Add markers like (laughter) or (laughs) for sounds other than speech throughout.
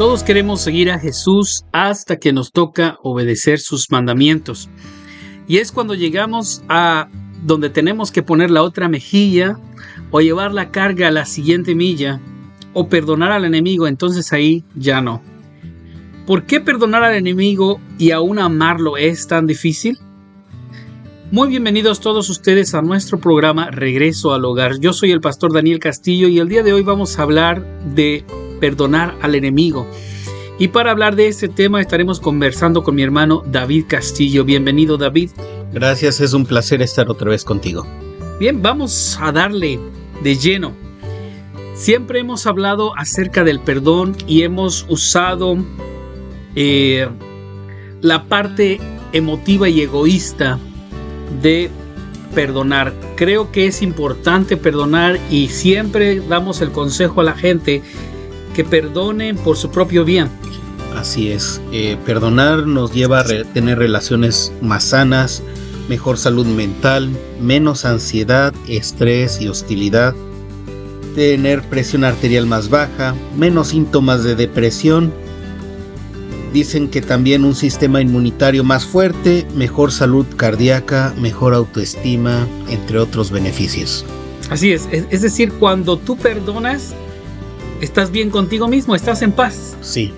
Todos queremos seguir a Jesús hasta que nos toca obedecer sus mandamientos. Y es cuando llegamos a donde tenemos que poner la otra mejilla o llevar la carga a la siguiente milla o perdonar al enemigo, entonces ahí ya no. ¿Por qué perdonar al enemigo y aún amarlo es tan difícil? Muy bienvenidos todos ustedes a nuestro programa Regreso al Hogar. Yo soy el pastor Daniel Castillo y el día de hoy vamos a hablar de perdonar al enemigo. Y para hablar de este tema estaremos conversando con mi hermano David Castillo. Bienvenido David. Gracias, es un placer estar otra vez contigo. Bien, vamos a darle de lleno. Siempre hemos hablado acerca del perdón y hemos usado eh, la parte emotiva y egoísta de perdonar. Creo que es importante perdonar y siempre damos el consejo a la gente que perdonen por su propio bien. Así es, eh, perdonar nos lleva a tener relaciones más sanas, mejor salud mental, menos ansiedad, estrés y hostilidad, tener presión arterial más baja, menos síntomas de depresión. Dicen que también un sistema inmunitario más fuerte, mejor salud cardíaca, mejor autoestima, entre otros beneficios. Así es, es decir, cuando tú perdonas, estás bien contigo mismo, estás en paz. Sí.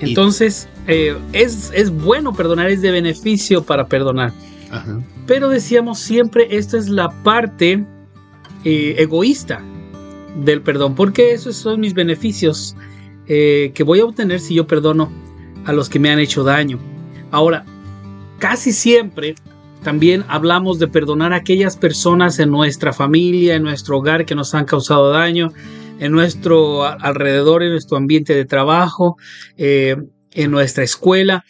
Entonces, eh, es, es, bueno perdonar, es de beneficio para perdonar. Ajá. Pero decíamos siempre, esta es la parte eh, egoísta del perdón, porque esos son mis beneficios eh, que voy a obtener si yo perdono a los que me han hecho daño. Ahora, casi siempre también hablamos de perdonar a aquellas personas en nuestra familia, en nuestro hogar que nos han causado daño, en nuestro alrededor, en nuestro ambiente de trabajo, eh, en nuestra escuela.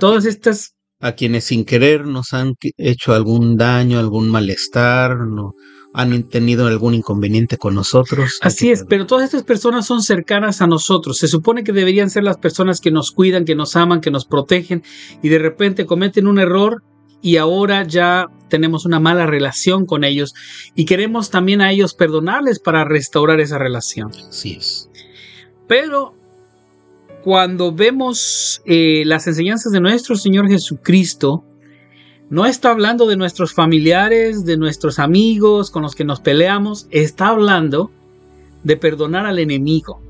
Todas estas... A quienes sin querer nos han hecho algún daño, algún malestar, no, han tenido algún inconveniente con nosotros. Así es, pero todas estas personas son cercanas a nosotros. Se supone que deberían ser las personas que nos cuidan, que nos aman, que nos protegen y de repente cometen un error y ahora ya tenemos una mala relación con ellos y queremos también a ellos perdonarles para restaurar esa relación. Así es. Pero cuando vemos eh, las enseñanzas de nuestro Señor Jesucristo, no está hablando de nuestros familiares, de nuestros amigos con los que nos peleamos, está hablando de perdonar al enemigo.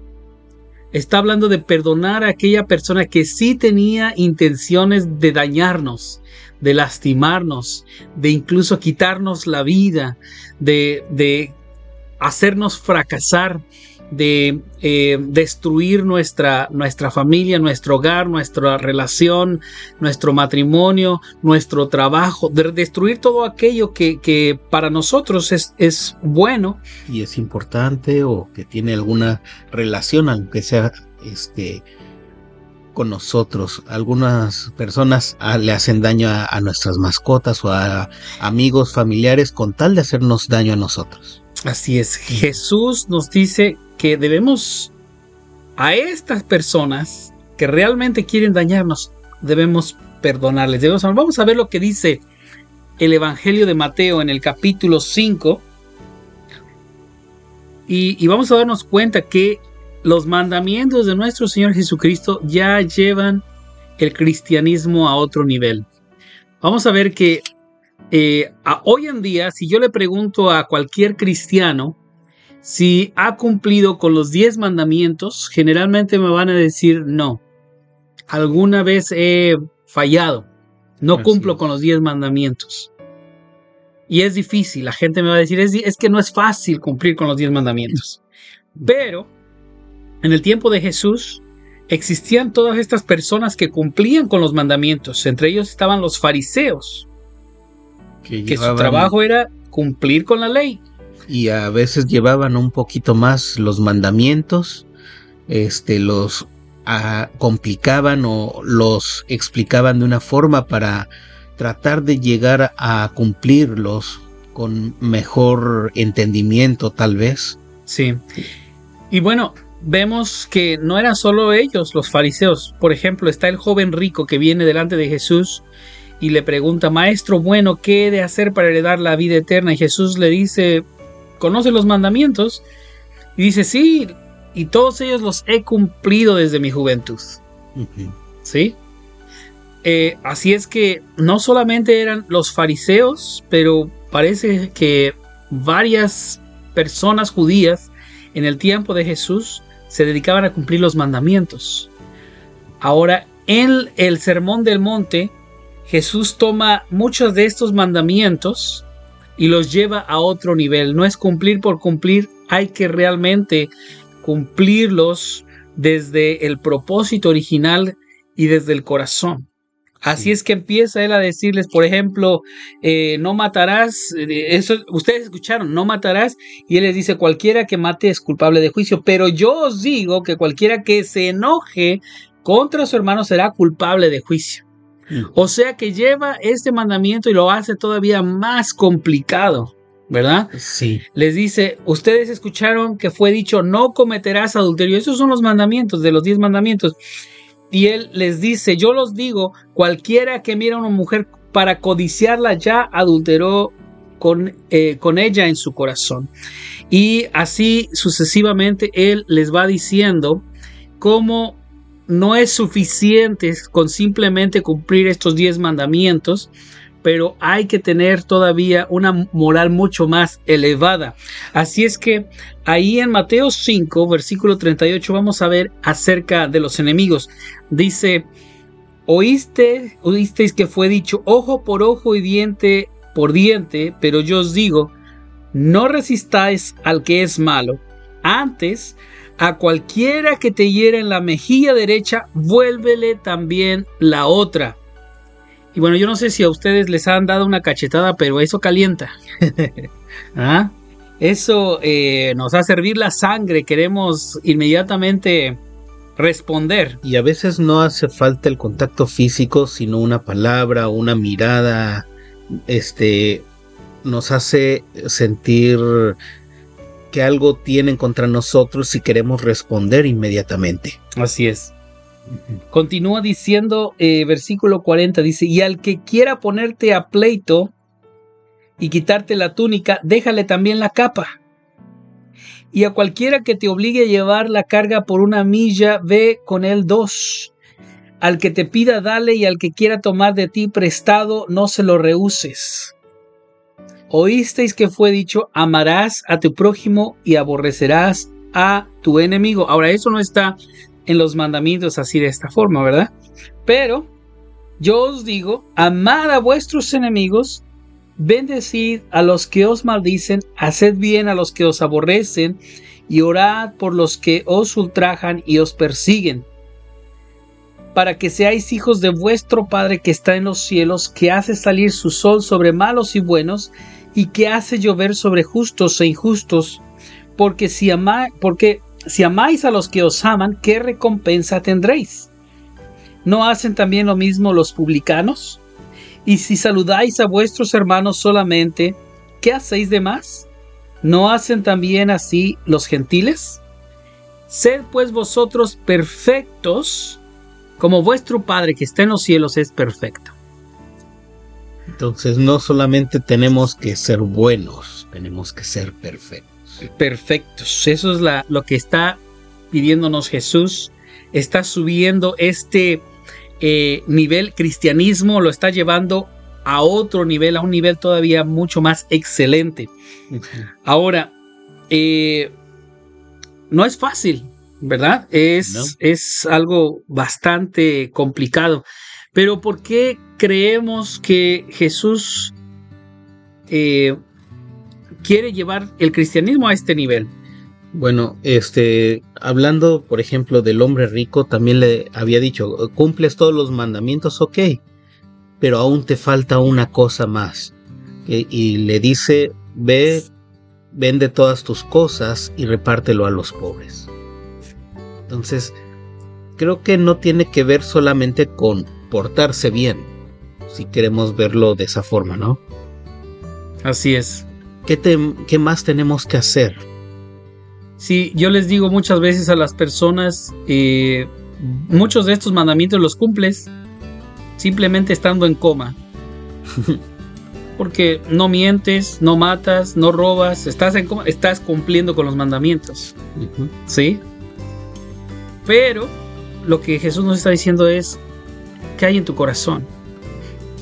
Está hablando de perdonar a aquella persona que sí tenía intenciones de dañarnos, de lastimarnos, de incluso quitarnos la vida, de, de hacernos fracasar, de eh, destruir nuestra, nuestra familia, nuestro hogar, nuestra relación, nuestro matrimonio, nuestro trabajo, de destruir todo aquello que, que para nosotros es, es, bueno. Y es importante o que tiene alguna relación, aunque sea este, con nosotros. Algunas personas ah, le hacen daño a, nuestras mascotas o a amigos, familiares con tal de hacernos daño a nosotros. Así es. Jesús nos dice que debemos a estas personas que realmente quieren dañarnos, debemos perdonarles. Vamos a ver lo que dice el Evangelio de Mateo en el capítulo 5. Y, y vamos a darnos cuenta que los mandamientos de nuestro Señor Jesucristo ya llevan el cristianismo a otro nivel. Vamos a ver que eh, hoy en día, si yo le pregunto a cualquier cristiano si ha cumplido con los diez mandamientos, generalmente me van a decir no. Alguna vez he fallado, no cumplo con los diez mandamientos. Y es difícil, la gente me va a decir, es, es que no es fácil cumplir con los diez mandamientos. Pero en el tiempo de Jesús existían todas estas personas que cumplían con los mandamientos. Entre ellos estaban los fariseos, que, su trabajo era cumplir con la ley. Y a veces llevaban un poquito más los mandamientos, este, los ah, complicaban o los explicaban de una forma para tratar de llegar a cumplirlos con mejor entendimiento tal vez. Sí. Y bueno, vemos que no eran solo ellos los fariseos. Por ejemplo, está el joven rico que viene delante de Jesús y le pregunta, Maestro bueno, ¿qué he de hacer para heredar la vida eterna? Y Jesús le dice, ¿conoce los mandamientos? Y dice, sí, y todos ellos los he cumplido desde mi juventud. ¿Sí? Eh, así es que no solamente eran los fariseos, pero parece que varias personas judías en el tiempo de Jesús se dedicaban a cumplir los mandamientos. Ahora, en el Sermón del Monte, Jesús toma muchos de estos mandamientos y los lleva a otro nivel. No es cumplir por cumplir, hay que realmente cumplirlos desde el propósito original y desde el corazón. Así es que empieza él a decirles, por ejemplo, eh, no matarás, eh, eso ustedes escucharon, no matarás, y él les dice, cualquiera que mate es culpable de juicio, pero yo os digo que cualquiera que se enoje contra su hermano será culpable de juicio. Mm. O sea que lleva este mandamiento y lo hace todavía más complicado. ¿verdad? Sí. Les dice, ustedes escucharon que fue dicho, no cometerás adulterio. Esos son los mandamientos de los diez mandamientos. Y él les dice, yo los digo, cualquiera que mira a una mujer para codiciarla ya adulteró con, eh, con ella en su corazón. Y así sucesivamente él les va diciendo cómo no es suficiente con simplemente cumplir estos diez mandamientos, pero hay que tener todavía una moral mucho más elevada. Así es que ahí en Mateo 5, versículo 38, vamos a ver acerca de los enemigos. Dice, oíste, oísteis que fue dicho ojo por ojo y diente por diente, pero yo os digo, no resistáis al que es malo. Antes, a cualquiera que te hiera en la mejilla derecha, vuélvele también la otra. Y bueno, yo no sé si a ustedes les han dado una cachetada, pero eso calienta. (laughs) ¿Ah? Eso eh, nos hace servir la sangre, queremos inmediatamente responder. Y a veces no hace falta el contacto físico, sino una palabra, una mirada, este, nos hace sentir que algo tienen contra nosotros si queremos responder inmediatamente. Así es. Continúa diciendo, eh, versículo 40, dice, y al que quiera ponerte a pleito y quitarte la túnica, déjale también la capa. Y a cualquiera que te obligue a llevar la carga por una milla, ve con él dos. Al que te pida, dale, y al que quiera tomar de ti prestado, no se lo rehuses. Oísteis que fue dicho, amarás a tu prójimo y aborrecerás a tu enemigo. Ahora, eso no está en los mandamientos así de esta forma, ¿verdad? Pero yo os digo, amad a vuestros enemigos, bendecid a los que os maldicen, haced bien a los que os aborrecen, y orad por los que os ultrajan y os persiguen, para que seáis hijos de vuestro Padre que está en los cielos, que hace salir su sol sobre malos y buenos, y que hace llover sobre justos e injustos, porque si ama, porque si amáis a los que os aman, ¿qué recompensa tendréis? ¿No hacen también lo mismo los publicanos? Y si saludáis a vuestros hermanos solamente, ¿qué hacéis de más? ¿No hacen también así los gentiles? Sed pues vosotros perfectos, como vuestro Padre que está en los cielos es perfecto. Entonces no solamente tenemos que ser buenos, tenemos que ser perfectos perfectos. Eso es lo que está pidiéndonos Jesús. Está subiendo este eh, nivel cristianismo, lo está llevando a otro nivel, a un nivel todavía mucho más excelente. Ahora, eh, no es fácil, ¿verdad? Es, es algo bastante complicado. Pero ¿por qué creemos que Jesús eh, quiere llevar el cristianismo a este nivel. Bueno, este, hablando, por ejemplo, del hombre rico, también le había dicho, cumples todos los mandamientos, ok, pero aún te falta una cosa más. Y le dice, ve, vende todas tus cosas y repártelo a los pobres. Entonces, creo que no tiene que ver solamente con portarse bien, si queremos verlo de esa forma, ¿no? Así es. ¿Qué, más tenemos que hacer? Sí, yo les digo muchas veces a las personas, eh, muchos de estos mandamientos los cumples simplemente estando en coma. (laughs) Porque no mientes, no matas, no robas, estás, en coma, estás cumpliendo con los mandamientos. ¿Sí? Pero lo que Jesús nos está diciendo es qué hay en tu corazón.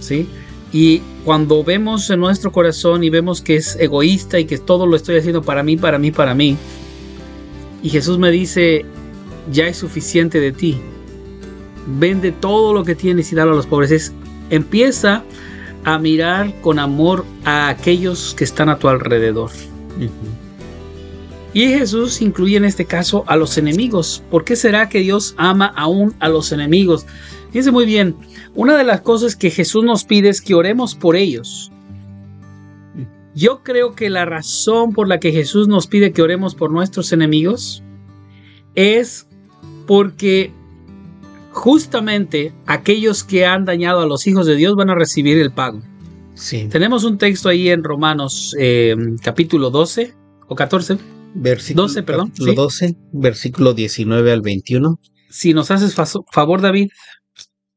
¿Sí? Y cuando vemos en nuestro corazón y vemos que es egoísta y que todo lo estoy haciendo para mí, para mí, para mí, y Jesús me dice, ya es suficiente de ti, vende todo lo que tienes y dalo a los pobres, es, empieza a mirar con amor a aquellos que están a tu alrededor. Y Jesús incluye en este caso a los enemigos. ¿Por qué será que Dios ama aún a los enemigos? Fíjense muy bien, una de las cosas que Jesús nos pide es que oremos por ellos. Yo creo que la razón por la que Jesús nos pide que oremos por nuestros enemigos es porque justamente aquellos que han dañado a los hijos de Dios van a recibir el pago. Sí. Tenemos un texto ahí en Romanos eh, capítulo 12 o 14. Versículo 12, perdón. 12, versículo 19 al 21. Si nos haces favor, David,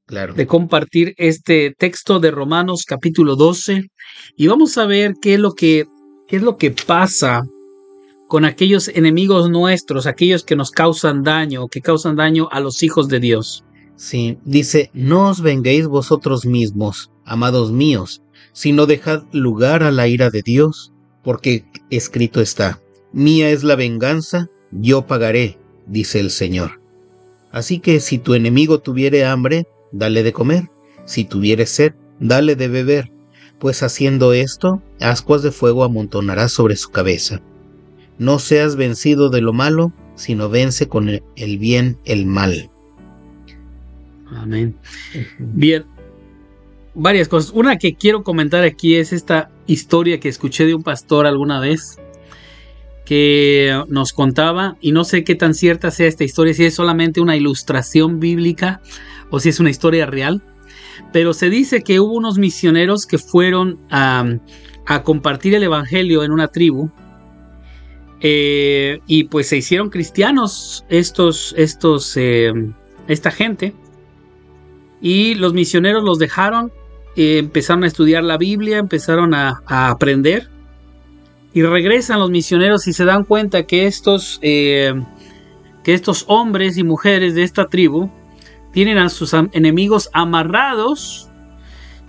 claro. de compartir este texto de Romanos capítulo 12 y vamos a ver qué es lo que, qué es lo que pasa con aquellos enemigos nuestros, aquellos que nos causan daño, que causan daño a los hijos de Dios. Sí, dice, no os venguéis vosotros mismos, amados míos, sino dejad lugar a la ira de Dios, porque escrito está, mía es la venganza, yo pagaré, dice el Señor. Así que si tu enemigo tuviere hambre, dale de comer, si tuviere sed, dale de beber, pues haciendo esto, ascuas de fuego amontonarás sobre su cabeza. No seas vencido de lo malo, sino vence con el bien el mal. Amén. Bien, varias cosas. Una que quiero comentar aquí es esta historia que escuché de un pastor alguna vez que nos contaba, y no sé qué tan cierta sea esta historia, si es solamente una ilustración bíblica o si es una historia real, pero se dice que hubo unos misioneros que fueron a, a compartir el Evangelio en una tribu eh, y pues se hicieron cristianos estos, estos, eh, esta gente. Y los misioneros los dejaron, eh, empezaron a estudiar la Biblia, empezaron a, aprender. Y regresan los misioneros y se dan cuenta que estos, que estos hombres y mujeres de esta tribu tienen a sus enemigos amarrados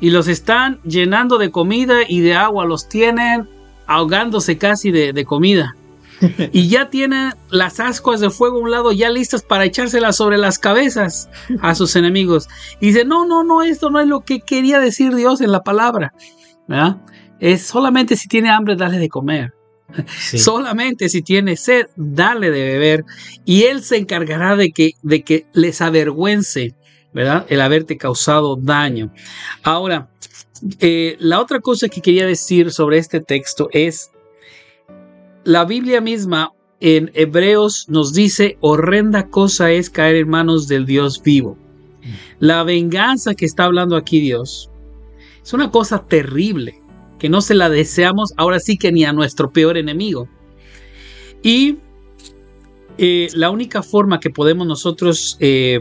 y los están llenando de comida y de agua, los tienen ahogándose casi de comida (laughs) y ya tienen las ascuas de fuego a un lado ya listas para echárselas sobre las cabezas a sus (laughs) enemigos. Y dice, no, no, no, esto no es lo que quería decir Dios en la palabra. Es solamente si tiene hambre, dale de comer. Solamente si tiene sed, dale de beber. Y Él se encargará de que, de que les avergüence, ¿verdad? El haberte causado daño. Ahora, eh, la otra cosa que quería decir sobre este texto es la Biblia misma en Hebreos nos dice, horrenda cosa es caer en manos del Dios vivo. La venganza que está hablando aquí Dios es una cosa terrible, que no se la deseamos ahora sí que ni a nuestro peor enemigo. Y eh, la única forma que podemos nosotros eh,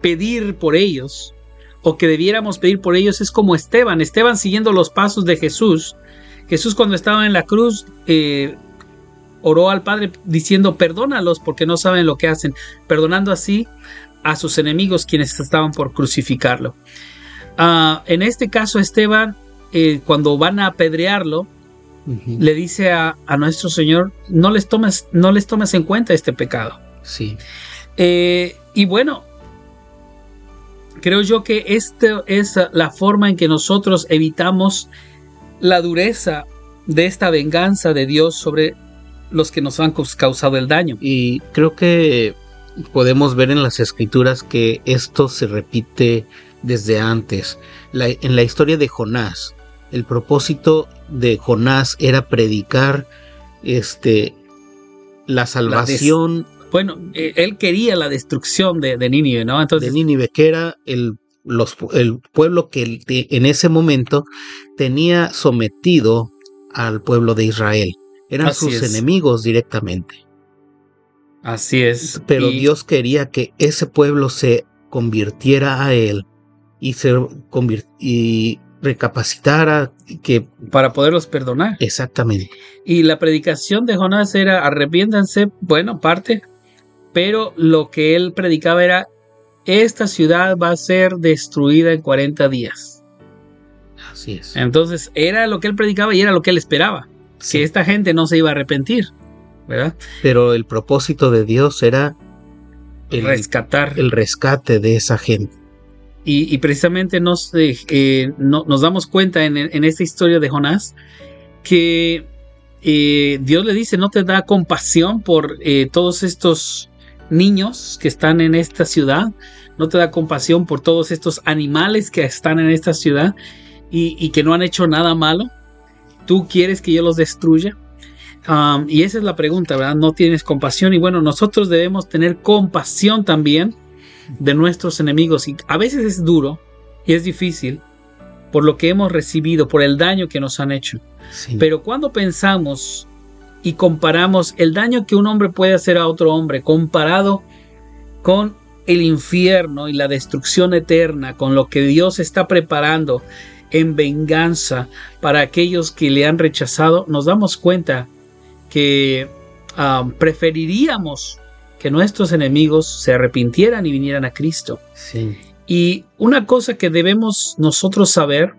pedir por ellos, o que debiéramos pedir por ellos, es como Esteban. Esteban siguiendo los pasos de Jesús. Jesús cuando estaba en la cruz eh, oró al Padre diciendo perdónalos porque no saben lo que hacen, perdonando así a sus enemigos quienes estaban por crucificarlo. Ah, en este caso Esteban, eh, cuando van a apedrearlo, le dice a, nuestro Señor, no les, tomes, no les tomes en cuenta este pecado. Sí. Eh, y bueno, creo yo que esta es la forma en que nosotros evitamos la dureza de esta venganza de Dios sobre los que nos han causado el daño. Y creo que podemos ver en las escrituras que esto se repite desde antes. En la historia de Jonás, el propósito de Jonás era predicar este la salvación. bueno, e, él quería la destrucción de, Nínive, ¿no? Entonces, de Nínive, que era el, los, el pueblo que en ese momento tenía sometido al pueblo de Israel. Eran sus enemigos directamente. Así es. Pero Dios quería que ese pueblo se convirtiera a él y se y recapacitara que para poderlos perdonar. Exactamente. Y la predicación de Jonás era arrepiéntanse, bueno, parte, pero lo que él predicaba era, esta ciudad va a ser destruida en 40 días. Así es. Entonces era lo que él predicaba y era lo que él esperaba, Sí. que esta gente no se iba a arrepentir, ¿verdad? Pero el propósito de Dios era el, Rescatar. el rescate de esa gente. Y, precisamente nos, eh, eh, no- nos damos cuenta en, esta historia de Jonás que eh, Dios le dice, no te da compasión por todos estos niños que están en esta ciudad, no te da compasión por todos estos animales que están en esta ciudad y, y que no han hecho nada malo. ¿Tú quieres que yo los destruya? Um, y esa es la pregunta, ¿verdad? No tienes compasión y bueno, nosotros debemos tener compasión también de nuestros enemigos y a veces es duro y es difícil por lo que hemos recibido, por el daño que nos han hecho. Sí. Pero cuando pensamos y comparamos el daño que un hombre puede hacer a otro hombre comparado con el infierno y la destrucción eterna, con lo que Dios está preparando en venganza para aquellos que le han rechazado, nos damos cuenta que ah, preferiríamos que nuestros enemigos se arrepintieran y vinieran a Cristo. Sí. Y una cosa que debemos nosotros saber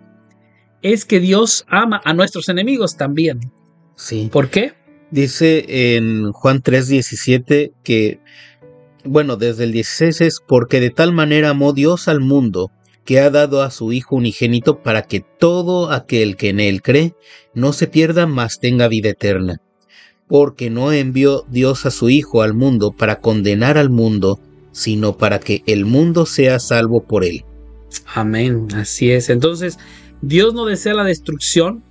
es que Dios ama a nuestros enemigos también. Sí. ¿Por qué? Dice en Juan 3:17 que, bueno, desde el 16 es porque de tal manera amó Dios al mundo que ha dado a su Hijo unigénito para que todo aquel que en él cree no se pierda, mas tenga vida eterna. Porque no envió Dios a su Hijo al mundo para condenar al mundo, sino para que el mundo sea salvo por él. Amén, así es. Entonces, Dios no desea la destrucción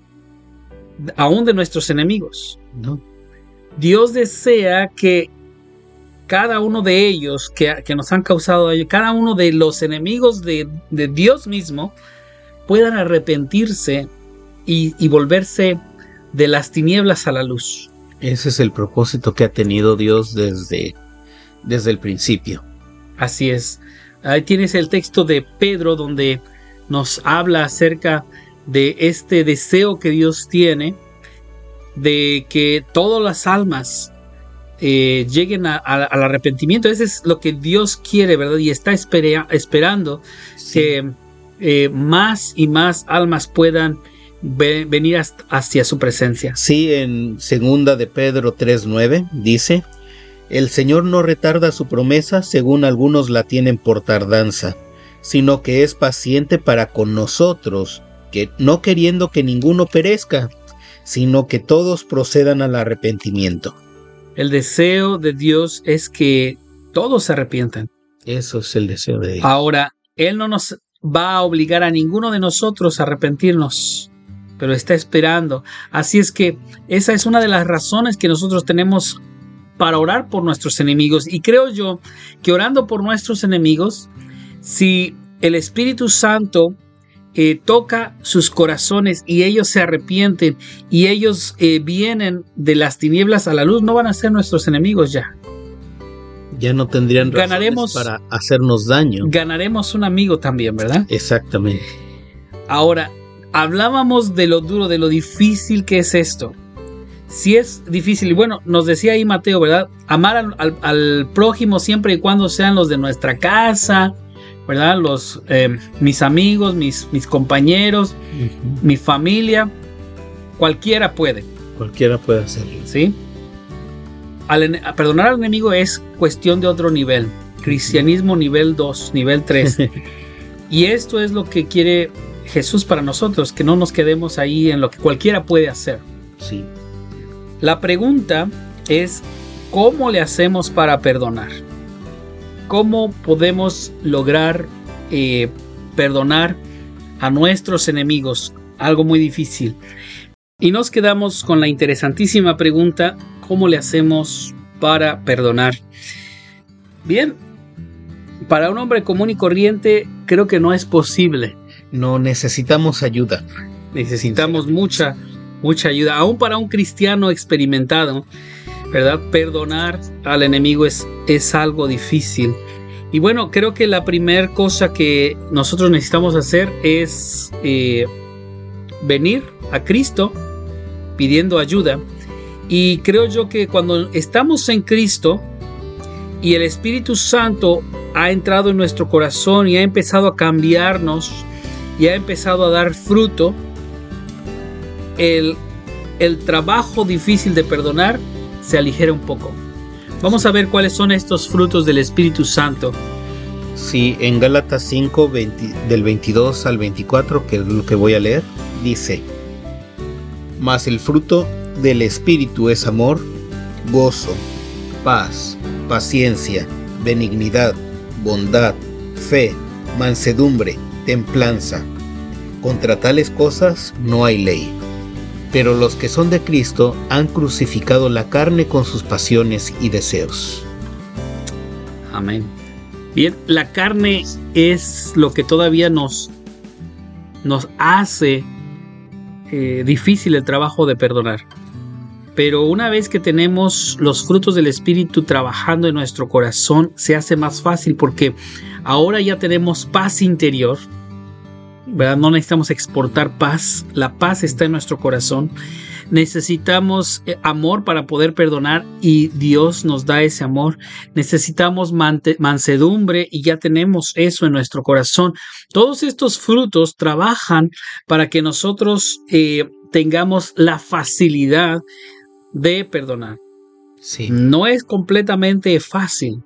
aún de nuestros enemigos. ¿no? Dios desea que cada uno de ellos que, que nos han causado daño, cada uno de los enemigos de, de Dios mismo, puedan arrepentirse y, y volverse de las tinieblas a la luz. Ese es el propósito que ha tenido Dios desde, desde el principio. Así es. Ahí tienes el texto de Pedro donde nos habla acerca de este deseo que Dios tiene de que todas las almas eh, lleguen a- a- al arrepentimiento. Ese es lo que Dios quiere, ¿verdad? Y está espera- esperando que eh, más y más almas puedan ve- venir hasta- hacia su presencia. Sí, en segunda de Pedro 3:9 dice, El Señor no retarda su promesa, según algunos la tienen por tardanza, sino que es paciente para con nosotros, que no queriendo que ninguno perezca, sino que todos procedan al arrepentimiento. El deseo de Dios es que todos se arrepientan. Eso es el deseo de Él. Ahora, Él no nos va a obligar a ninguno de nosotros a arrepentirnos, pero está esperando. Así es que esa es una de las razones que nosotros tenemos para orar por nuestros enemigos. Y creo yo que orando por nuestros enemigos, si el Espíritu Santo eh, toca sus corazones y ellos se arrepienten y ellos eh, vienen de las tinieblas a la luz, no van a ser nuestros enemigos ya. Ya no tendrían razones Ganaremos- para hacernos daño. Ganaremos un amigo también, ¿verdad? Exactamente. Ahora, hablábamos de lo duro, de lo difícil que es esto. Si es difícil, y bueno, nos decía ahí Mateo, ¿verdad? Amar al, al- al prójimo siempre y cuando sean los de nuestra casa, ¿verdad? Los, eh, mis amigos, mis, mis compañeros, mi familia, cualquiera puede, Cualquiera puede hacerlo. ¿sí? Al ene- a perdonar al enemigo es cuestión de otro nivel, cristianismo nivel 2, nivel 3. (laughs) y esto es lo que quiere Jesús para nosotros, que no nos quedemos ahí en lo que cualquiera puede hacer. Sí. La pregunta es, ¿cómo le hacemos para perdonar? ¿Cómo podemos lograr eh, perdonar a nuestros enemigos? Algo muy difícil. Y nos quedamos con la interesantísima pregunta, ¿cómo le hacemos para perdonar? Bien, para un hombre común y corriente creo que no es posible. No necesitamos ayuda. Necesitamos mucha, mucha ayuda. Aún para un cristiano experimentado, ¿verdad? Perdonar al enemigo es, es algo difícil. Y bueno, creo que la primera cosa que nosotros necesitamos hacer es eh, venir a Cristo pidiendo ayuda. Y creo yo que cuando estamos en Cristo, y el Espíritu Santo ha entrado en nuestro corazón y ha empezado a cambiarnos y ha empezado a dar fruto, el, el trabajo difícil de perdonar se aligera un poco. Vamos a ver cuáles son estos frutos del Espíritu Santo. Sí, en Gálatas 5, del 22 al 24, que es lo que voy a leer, dice, Mas el fruto del Espíritu es amor, gozo, paz, paciencia, benignidad, bondad, fe, mansedumbre, templanza. Contra tales cosas no hay ley. Pero los que son de Cristo han crucificado la carne con sus pasiones y deseos. Amén. Bien, la carne es lo que todavía nos, nos hace eh, difícil el trabajo de perdonar. Pero una vez que tenemos los frutos del Espíritu trabajando en nuestro corazón, se hace más fácil porque ahora ya tenemos paz interior. ¿Verdad? No necesitamos exportar paz. La paz está en nuestro corazón. Necesitamos eh, amor para poder perdonar y Dios nos da ese amor. Necesitamos mansedumbre y ya tenemos eso en nuestro corazón. Todos estos frutos trabajan para que nosotros eh, tengamos la facilidad de perdonar. Sí. No es completamente fácil,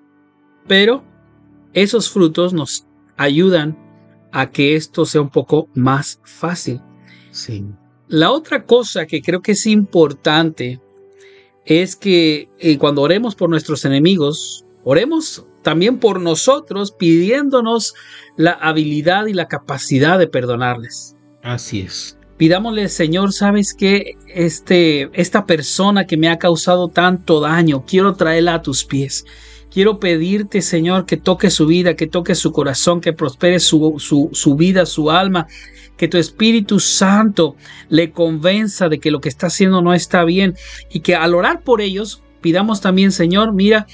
pero esos frutos nos ayudan a que esto sea un poco más fácil. Sí. La otra cosa que creo que es importante es que eh, cuando oremos por nuestros enemigos, oremos también por nosotros pidiéndonos la habilidad y la capacidad de perdonarles. Así es pidámosle, Señor, sabes que este, esta persona que me ha causado tanto daño, quiero traerla a tus pies. Quiero pedirte, Señor, que toque su vida, que toque su corazón, que prospere su, su, su vida, su alma, que tu Espíritu Santo le convenza de que lo que está haciendo no está bien y que al orar por ellos, pidamos también, Señor, mira,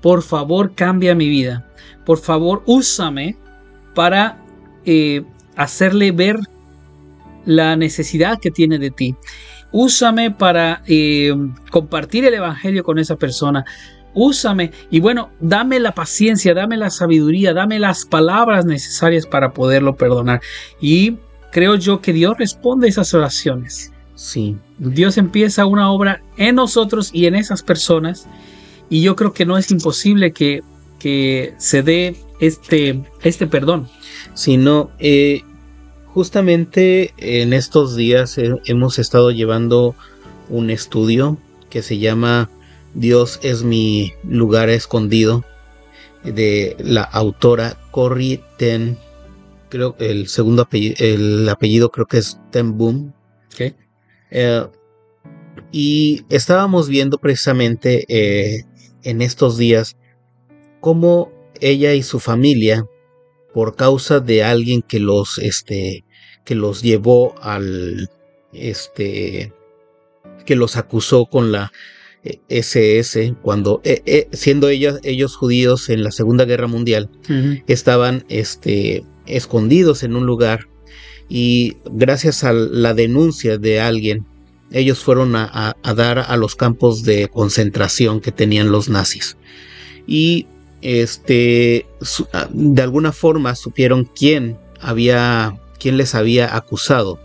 por favor, cambia mi vida. Por favor, úsame para eh, hacerle ver la necesidad que tiene de ti. Úsame para eh, compartir el Evangelio con esa persona. Úsame y bueno, dame la paciencia, dame la sabiduría, dame las palabras necesarias para poderlo perdonar. Y creo yo que Dios responde a esas oraciones. Sí. Dios empieza una obra en nosotros y en esas personas. Y yo creo que no es imposible que, que se dé este, este perdón. Sino, eh, Justamente en estos días hemos estado llevando un estudio que se llama Dios es mi lugar escondido de la autora Corrie Ten creo el segundo apellido, el apellido creo que es Ten Boom. Eh, y estábamos viendo precisamente eh, en estos días cómo ella y su familia por causa de alguien que los, este, que los llevó al, este, que los acusó con la SS eh, cuando eh, eh, siendo ellos, ellos judíos en la Segunda Guerra Mundial estaban este, escondidos en un lugar y gracias a la denuncia de alguien ellos fueron a, a dar a los campos de concentración que tenían los nazis y este, ah, de alguna forma supieron quién había, quién les había acusado.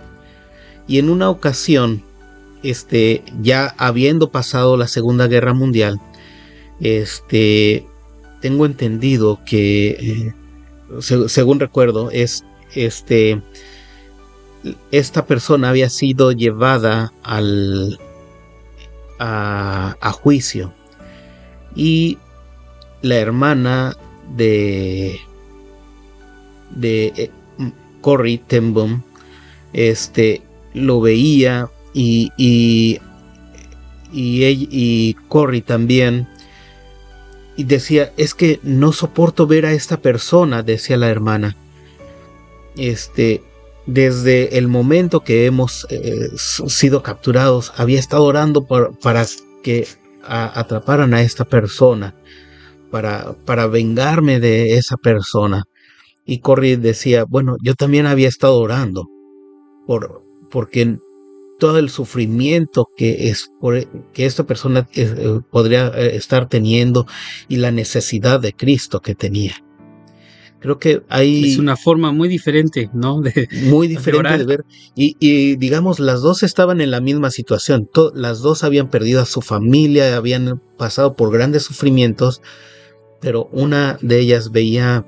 Y en una ocasión, este, ya habiendo pasado la Segunda Guerra Mundial, este, tengo entendido que, eh, según recuerdo, es, este, esta persona había sido llevada al, a, juicio. Y la hermana de de eh, Corrie Ten este lo veía y y y, y Corrie también y decía es que no soporto ver a esta persona decía la hermana este desde el momento que hemos eh, sido capturados había estado orando para que atraparan a esta persona para, vengarme de esa persona. Y Corrie decía, bueno, yo también había estado orando por, porque todo el sufrimiento que es por, que esta persona eh, podría eh, estar teniendo y la necesidad de Cristo que tenía. Creo que hay... Es una forma muy diferente, ¿no? De, muy diferente de, ver. Y, digamos, las dos estaban en la misma situación. las dos habían perdido a su familia, habían pasado por grandes sufrimientos, pero una de ellas veía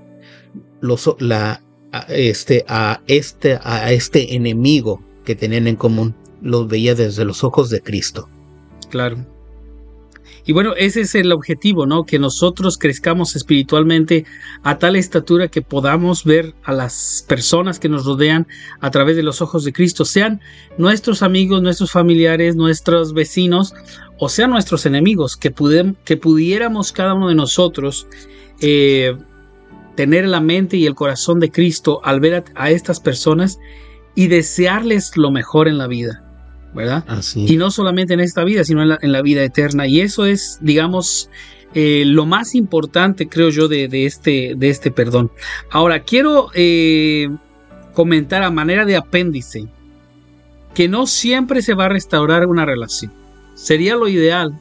los, la, este, a, este, a este enemigo que tenían en común, los veía desde los ojos de Cristo. Claro. Y bueno, ese es el objetivo, ¿no? Que nosotros crezcamos espiritualmente a tal estatura que podamos ver a las personas que nos rodean a través de los ojos de Cristo, sean nuestros amigos, nuestros familiares, nuestros vecinos o sean nuestros enemigos, que, pudiéramos cada uno de nosotros eh, tener la mente y el corazón de Cristo al ver a estas personas y desearles lo mejor en la vida. ¿Verdad? Y no solamente en esta vida, sino en la, vida eterna. Y eso es, digamos, eh, lo más importante, creo yo, de, este, de este perdón. Ahora, quiero eh, comentar a manera de apéndice que no siempre se va a restaurar una relación. Sería lo ideal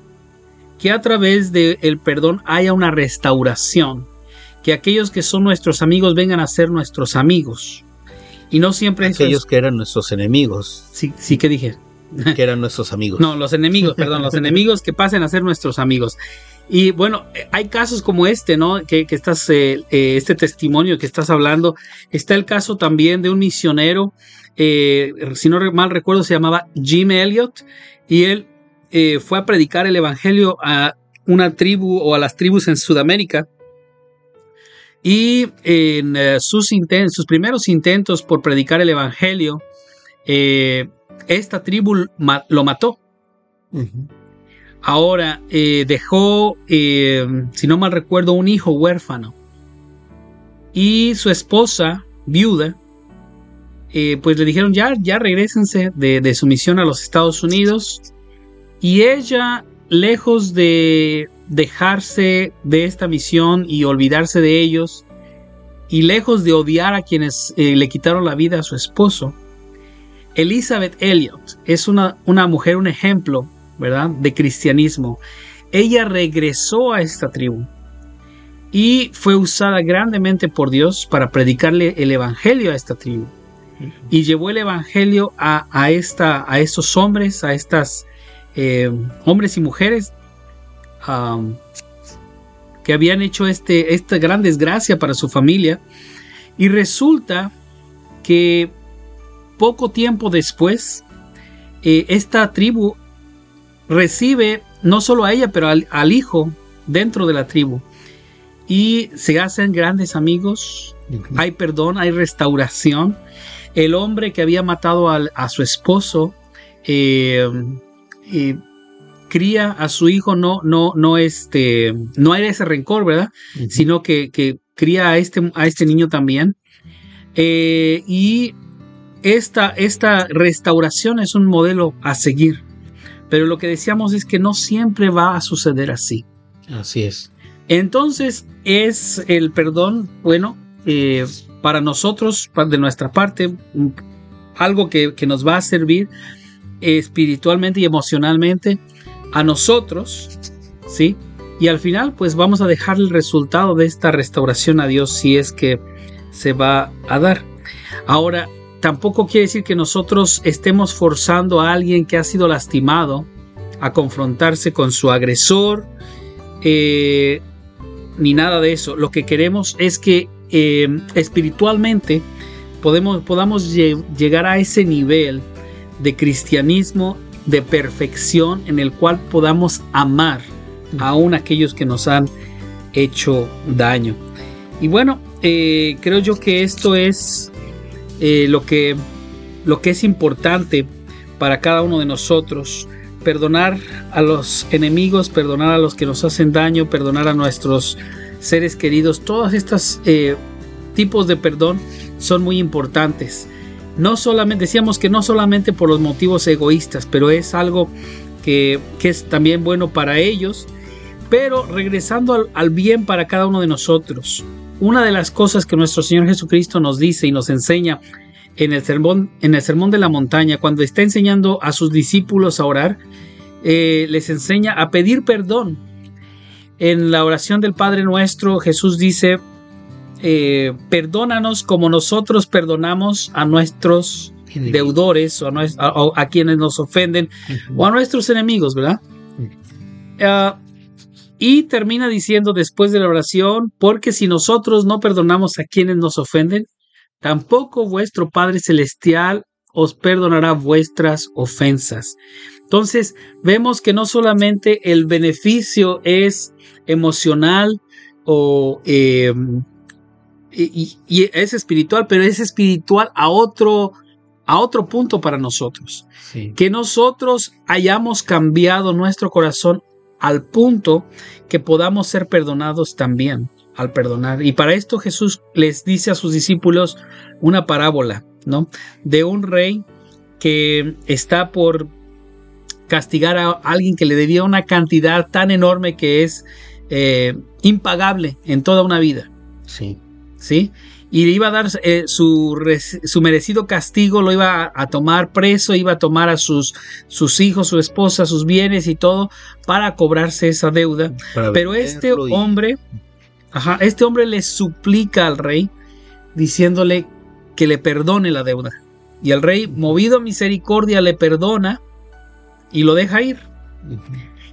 que a través del perdón haya una restauración, que aquellos que son nuestros amigos vengan a ser nuestros amigos. Y no siempre aquellos que eran nuestros enemigos. Sí, sí que dije. Que eran nuestros amigos. No, los enemigos, perdón, los (laughs) enemigos que pasen a ser nuestros amigos. Y bueno, hay casos como este, ¿no? Que, estás, eh, eh, este testimonio que estás hablando. Está el caso también de un misionero, eh, si no mal recuerdo, se llamaba Jim Elliot, y él fue a predicar el evangelio a una tribu o a las tribus en Sudamérica. Y en sus, sus primeros intentos por predicar el evangelio, esta tribu lo mató. Ahora eh, dejó, eh, si no mal recuerdo, un hijo huérfano. Y su esposa, viuda, eh, pues le dijeron ya, ya regresense de, de, su misión a los Estados Unidos. Y ella, lejos de dejarse de esta misión y olvidarse de ellos, y lejos de odiar a quienes le quitaron la vida a su esposo, Elizabeth Elliot es una, una mujer, un ejemplo, ¿verdad?, de cristianismo. Ella regresó a esta tribu y fue usada grandemente por Dios para predicarle el evangelio a esta tribu. Y llevó el evangelio a, esta, a estos hombres, a estas eh, hombres y mujeres que habían hecho este, esta gran desgracia para su familia. Y resulta que poco tiempo después, eh, esta tribu recibe no solo a ella, pero al, hijo dentro de la tribu. Y se hacen grandes amigos, hay perdón, hay restauración. El hombre que había matado a su esposo eh, eh, cría a su hijo, no, no, no, este, no hay ese rencor, ¿verdad? Sino que, que, cría a este, a este niño también. y esta, esta restauración es un modelo a seguir. Pero lo que decíamos es que no siempre va a suceder así. Así es. Entonces es el perdón, bueno, eh, para nosotros, de nuestra parte, algo que, que, nos va a servir espiritualmente y emocionalmente a nosotros, ¿sí? Y al final, pues vamos a dejar el resultado de esta restauración a Dios si es que se va a dar. Ahora, tampoco quiere decir que nosotros estemos forzando a alguien que ha sido lastimado a confrontarse con su agresor, eh, ni nada de eso. Lo que queremos es que eh, espiritualmente podamos llegar a ese nivel de cristianismo, de perfección, en el cual podamos amar aún aquellos que nos han hecho daño. Y bueno, eh, creo yo que esto es eh, lo, que, lo que es importante para cada uno de nosotros. Perdonar a los enemigos, perdonar a los que nos hacen daño, perdonar a nuestros seres queridos. Todos estos eh, tipos de perdón son muy importantes. No solamente, decíamos que no solamente por los motivos egoístas, pero es algo que, es también bueno para ellos, pero regresando al bien para cada uno de nosotros una de las cosas que nuestro Señor Jesucristo nos dice y nos enseña en el sermón, en el sermón de la montaña, cuando está enseñando a sus discípulos a orar, eh, les enseña a pedir perdón. En la oración del Padre Nuestro, Jesús dice, eh, perdónanos como nosotros perdonamos a nuestros deudores o a, quienes nos ofenden o a nuestros enemigos, ¿verdad? Ah, y termina diciendo después de la oración, porque si nosotros no perdonamos a quienes nos ofenden, tampoco vuestro Padre Celestial os perdonará vuestras ofensas. Entonces, vemos que no solamente el beneficio es emocional o em, y, es espiritual, pero es espiritual a otro, a otro punto para nosotros. Que nosotros hayamos cambiado nuestro corazón al punto que podamos ser perdonados también al perdonar. Y para esto Jesús les dice a sus discípulos una parábola, ¿no? De un rey que está por castigar a alguien que le debía una cantidad tan enorme que es eh, impagable en toda una vida. Sí. ¿Sí? Y le iba a dar eh, su, su, merecido castigo, lo iba a, tomar preso, iba a tomar a sus, sus hijos, su esposa, sus bienes y todo para cobrarse esa deuda. Pero este hombre, ajá, este hombre le suplica al rey diciéndole que le perdone la deuda. Y el rey, movido a misericordia, le perdona y lo deja ir.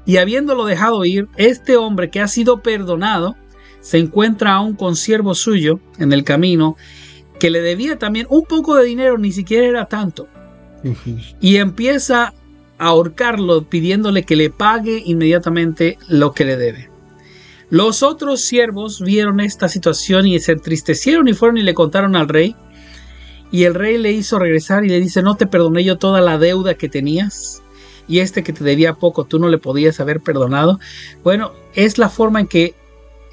Y habiéndolo dejado ir, este hombre que ha sido perdonado, se encuentra a un consiervo suyo en el camino que le debía también un poco de dinero, ni siquiera era tanto. Y empieza a ahorcarlo pidiéndole que le pague inmediatamente lo que le debe. Los otros siervos vieron esta situación y se entristecieron y fueron y le contaron al rey. Y el rey le hizo regresar y le dice, ¿no te perdoné yo toda la deuda que tenías? y este que te debía poco tú no le podías haber perdonado. Bueno, es la forma en que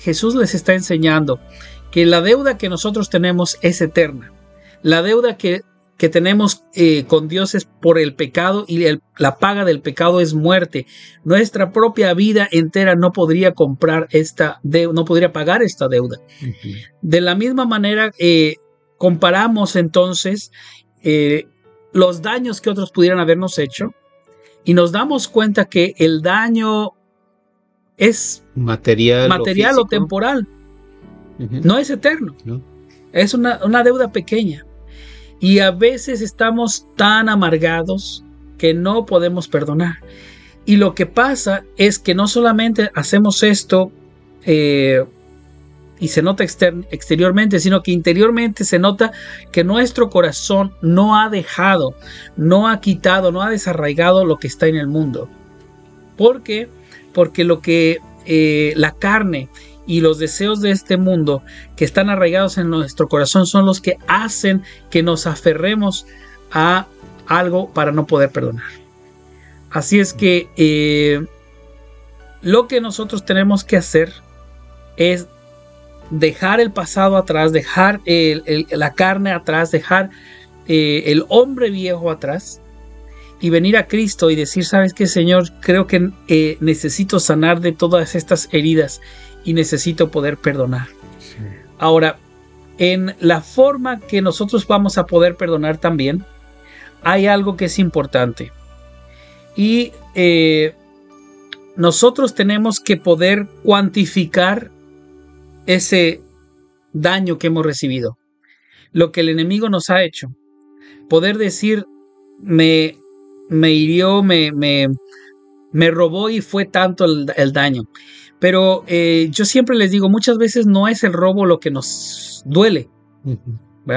Jesús les está enseñando que la deuda que nosotros tenemos es eterna. La deuda que, que tenemos eh, con Dios es por el pecado y la paga del pecado es muerte. Nuestra propia vida entera no podría comprar esta deuda, no podría pagar esta deuda. De la misma manera, eh, comparamos entonces eh, los daños que otros pudieran habernos hecho y nos damos cuenta que el daño es material, material o, temporal. No es eterno. Es una, una deuda pequeña. Y a veces estamos tan amargados que no podemos perdonar. Y lo que pasa es que no solamente hacemos esto eh, y se nota exteriormente, sino que interiormente se nota que nuestro corazón no ha dejado, no ha quitado, no ha desarraigado lo que está en el mundo. ¿Por qué? Porque lo que eh, la carne y los deseos de este mundo que están arraigados en nuestro corazón son los que hacen que nos aferremos a algo para no poder perdonar. Así es que eh, lo que nosotros tenemos que hacer es dejar el pasado atrás, dejar la carne atrás, dejar eh, el hombre viejo atrás y venir a Cristo y decir, sabes qué, Señor, creo que eh, necesito sanar de todas estas heridas y necesito poder perdonar. Ahora, en la forma que nosotros vamos a poder perdonar también, hay algo que es importante. Y eh, nosotros tenemos que poder cuantificar ese daño que hemos recibido, lo que el enemigo nos ha hecho. Poder decir, me, me hirió, me, me, me robó y fue tanto el, daño. Pero eh, yo siempre les digo, muchas veces no es el robo lo que nos duele.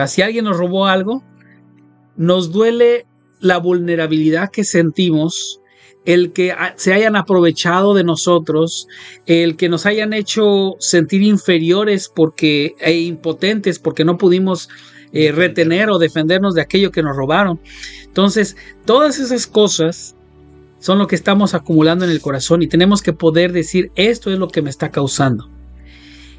Si alguien nos robó algo, nos duele la vulnerabilidad que sentimos el que se hayan aprovechado de nosotros, el que nos hayan hecho sentir inferiores porque e impotentes porque no pudimos eh, retener o defendernos de aquello que nos robaron. Entonces, todas esas cosas son lo que estamos acumulando en el corazón y tenemos que poder decir esto es lo que me está causando.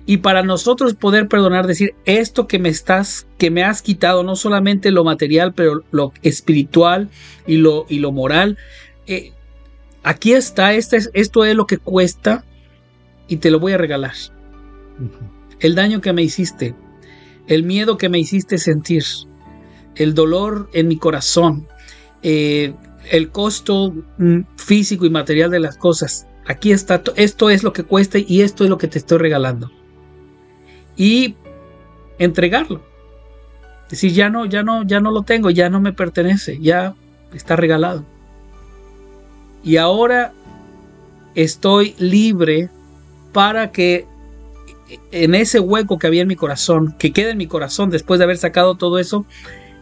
Y para nosotros poder perdonar, decir esto que me estás, que me has quitado, no solamente lo material, pero lo espiritual y lo, y lo moral, eh, aquí está, este esto es lo que cuesta y te lo voy a regalar. El daño que me hiciste, el miedo que me hiciste sentir, el dolor en mi corazón, eh, el costo mm, físico y material de las cosas. Aquí está, esto es lo que cuesta y esto es lo que te estoy regalando. Y entregarlo. Decir, ya no, ya no, ya no lo tengo, ya no me pertenece, ya está regalado. Y ahora estoy libre para que en ese hueco que había en mi corazón, que quede en mi corazón después de haber sacado todo eso,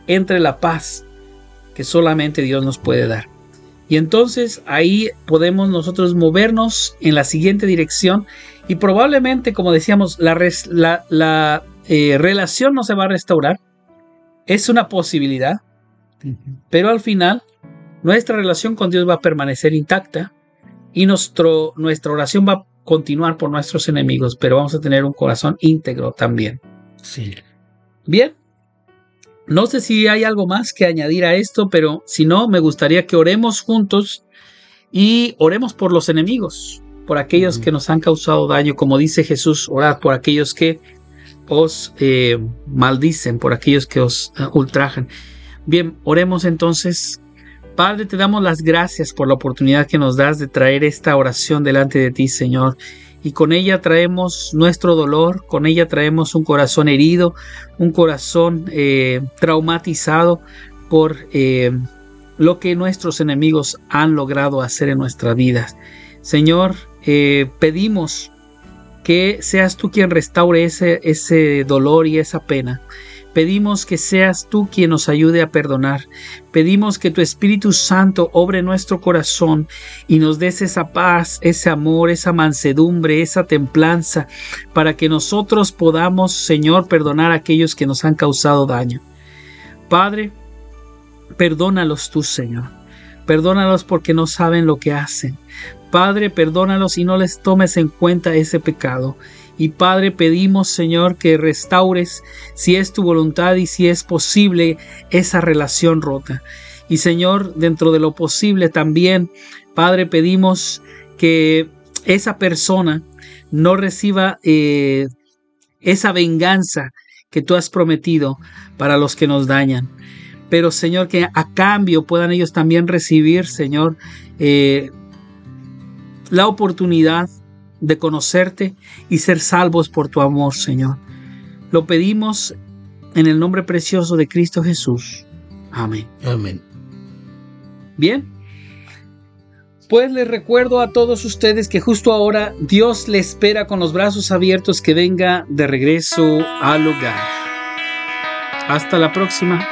entre la paz que solamente Dios nos puede dar. Y entonces ahí podemos nosotros movernos en la siguiente dirección y probablemente, como decíamos, la, la, eh, relación no se va a restaurar. Es una posibilidad, pero al final nuestra relación con Dios va a permanecer intacta y nuestro, nuestra oración va a continuar por nuestros enemigos, pero vamos a tener un corazón íntegro también. Sí. Bien. No sé si hay algo más que añadir a esto, pero si no, me gustaría que oremos juntos y oremos por los enemigos, por aquellos que nos han causado daño, como dice Jesús, orad por aquellos que os eh, maldicen, por aquellos que os uh, ultrajan. Bien, oremos entonces. Padre, te damos las gracias por la oportunidad que nos das de traer esta oración delante de ti, Señor. Y con ella traemos nuestro dolor, con ella traemos un corazón herido, un corazón eh, traumatizado por eh, lo que nuestros enemigos han logrado hacer en nuestra vida. Señor, eh, pedimos que seas tú quien restaure ese dolor y esa pena. Pedimos que seas tú quien nos ayude a perdonar. Pedimos que tu Espíritu Santo obre nuestro corazón y nos des esa paz, ese amor, esa mansedumbre, esa templanza, para que nosotros podamos, Señor, perdonar a aquellos que nos han causado daño. Padre, perdónalos tú, Señor. Perdónalos porque no saben lo que hacen. Padre, perdónalos y no les tomes en cuenta ese pecado. Y Padre, pedimos, Señor, que restaures, si es tu voluntad y si es posible, esa relación rota. Y Señor, dentro de lo posible también, Padre, pedimos que esa persona no reciba eh, esa venganza que tú has prometido para los que nos dañan. Pero Señor, que a cambio puedan ellos también recibir, Señor, eh, la oportunidad de conocerte y ser salvos por tu amor, Señor. Lo pedimos en el nombre precioso de Cristo Jesús. Amén. Amén. Bien. Pues les recuerdo a todos ustedes que justo ahora Dios le espera con los brazos abiertos que venga de regreso al hogar. Hasta la próxima.